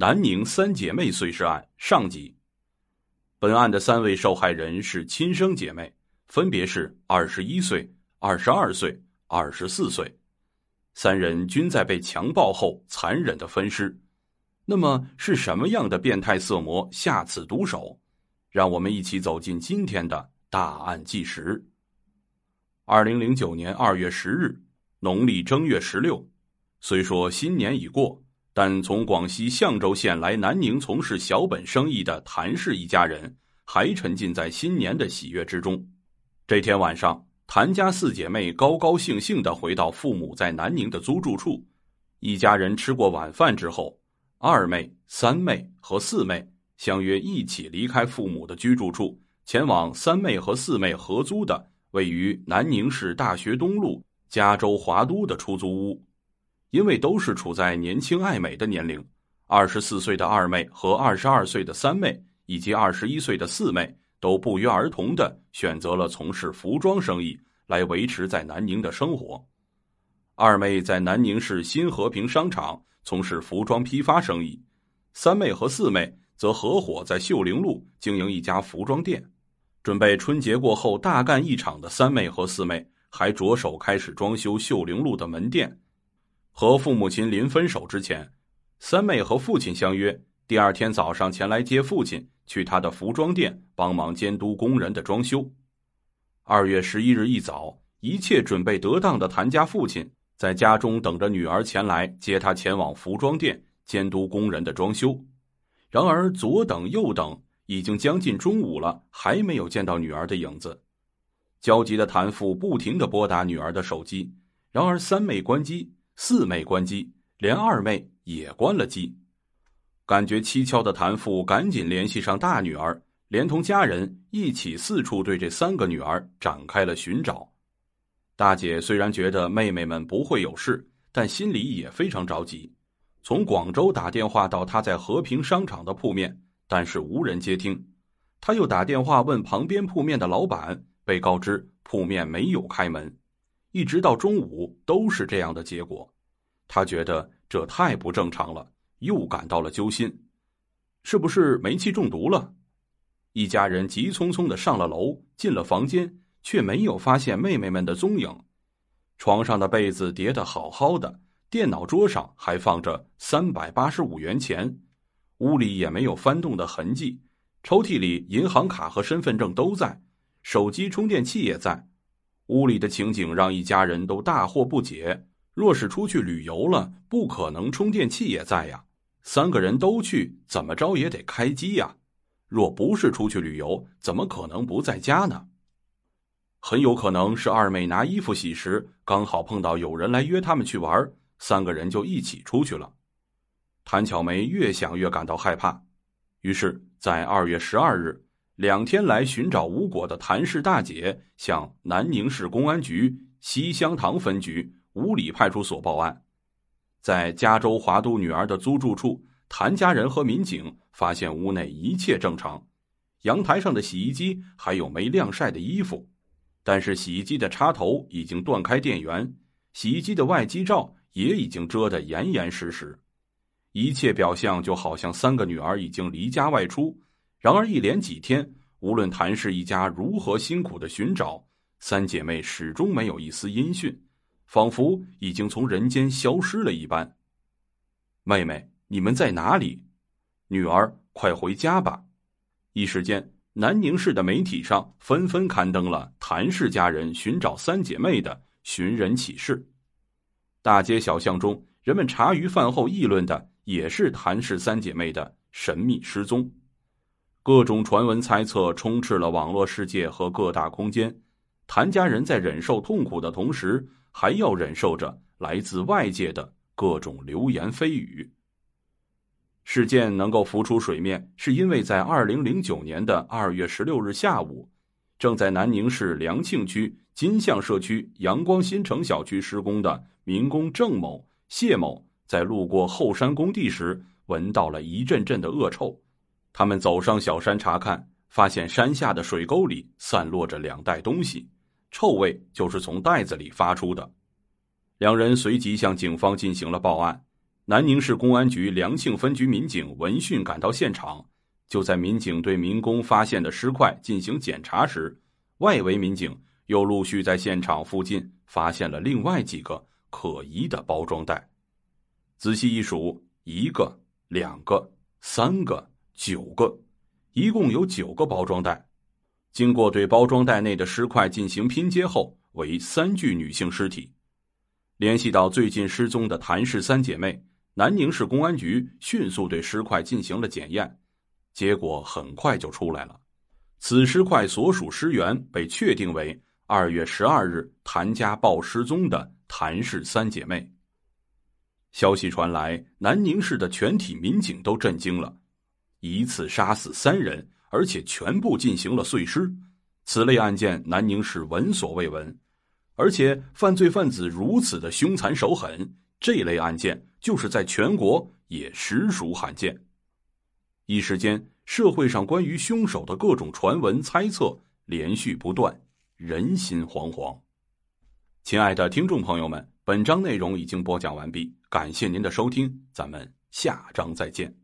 南宁三姐妹碎尸案上集。本案的三位受害人是亲生姐妹，分别是二十一岁、二十二岁、二十四岁，三人均在被强暴后残忍的分尸。那么是什么样的变态色魔下此毒手？让我们一起走进今天的大案纪实。二零零九年二月十日，农历正月十六，虽说新年已过。但从广西象州县来南宁从事小本生意的谭氏一家人，还沉浸在新年的喜悦之中。这天晚上，谭家四姐妹高高兴兴的回到父母在南宁的租住处。一家人吃过晚饭之后，二妹、三妹和四妹相约一起离开父母的居住处，前往三妹和四妹合租的位于南宁市大学东路加州华都的出租屋。因为都是处在年轻爱美的年龄，二十四岁的二妹和二十二岁的三妹以及二十一岁的四妹都不约而同的选择了从事服装生意来维持在南宁的生活。二妹在南宁市新和平商场从事服装批发生意，三妹和四妹则合伙在秀陵路经营一家服装店。准备春节过后大干一场的三妹和四妹还着手开始装修秀陵路的门店。和父母亲临分手之前，三妹和父亲相约，第二天早上前来接父亲去他的服装店帮忙监督工人的装修。二月十一日一早，一切准备得当的谭家父亲在家中等着女儿前来接他前往服装店监督工人的装修。然而左等右等，已经将近中午了，还没有见到女儿的影子。焦急的谭父不停的拨打女儿的手机，然而三妹关机。四妹关机，连二妹也关了机。感觉蹊跷的谭父赶紧联系上大女儿，连同家人一起四处对这三个女儿展开了寻找。大姐虽然觉得妹妹们不会有事，但心里也非常着急。从广州打电话到她在和平商场的铺面，但是无人接听。她又打电话问旁边铺面的老板，被告知铺面没有开门。一直到中午都是这样的结果，他觉得这太不正常了，又感到了揪心，是不是煤气中毒了？一家人急匆匆的上了楼，进了房间，却没有发现妹妹们的踪影。床上的被子叠得好好的，电脑桌上还放着三百八十五元钱，屋里也没有翻动的痕迹，抽屉里银行卡和身份证都在，手机充电器也在。屋里的情景让一家人都大惑不解。若是出去旅游了，不可能充电器也在呀。三个人都去，怎么着也得开机呀。若不是出去旅游，怎么可能不在家呢？很有可能是二妹拿衣服洗时，刚好碰到有人来约他们去玩，三个人就一起出去了。谭巧梅越想越感到害怕，于是，在二月十二日。两天来寻找无果的谭氏大姐向南宁市公安局西乡塘分局五里派出所报案，在加州华都女儿的租住处，谭家人和民警发现屋内一切正常，阳台上的洗衣机还有没晾晒的衣服，但是洗衣机的插头已经断开电源，洗衣机的外机罩也已经遮得严严实实，一切表象就好像三个女儿已经离家外出。然而，一连几天，无论谭氏一家如何辛苦的寻找，三姐妹始终没有一丝音讯，仿佛已经从人间消失了一般。妹妹，你们在哪里？女儿，快回家吧！一时间，南宁市的媒体上纷纷刊登了谭氏家人寻找三姐妹的寻人启事，大街小巷中，人们茶余饭后议论的也是谭氏三姐妹的神秘失踪。各种传闻猜测充斥了网络世界和各大空间，谭家人在忍受痛苦的同时，还要忍受着来自外界的各种流言蜚语。事件能够浮出水面，是因为在二零零九年的二月十六日下午，正在南宁市良庆区金象社区阳光新城小区施工的民工郑某、谢某，在路过后山工地时，闻到了一阵阵的恶臭。他们走上小山查看，发现山下的水沟里散落着两袋东西，臭味就是从袋子里发出的。两人随即向警方进行了报案。南宁市公安局良庆分局民警闻讯赶到现场，就在民警对民工发现的尸块进行检查时，外围民警又陆续在现场附近发现了另外几个可疑的包装袋。仔细一数，一个、两个、三个、九个，一共有九个包装袋。经过对包装袋内的尸块进行拼接后，为三具女性尸体。联系到最近失踪的谭氏三姐妹，南宁市公安局迅速对尸块进行了检验，结果很快就出来了。此尸块所属尸源被确定为二月十二日谭家报失踪的谭氏三姐妹。消息传来，南宁市的全体民警都震惊了，一次杀死三人。而且全部进行了碎尸，此类案件南宁市闻所未闻，而且犯罪分子如此的凶残手狠，这类案件就是在全国也实属罕见。一时间，社会上关于凶手的各种传闻猜测连续不断，人心惶惶。亲爱的听众朋友们，本章内容已经播讲完毕，感谢您的收听，咱们下章再见。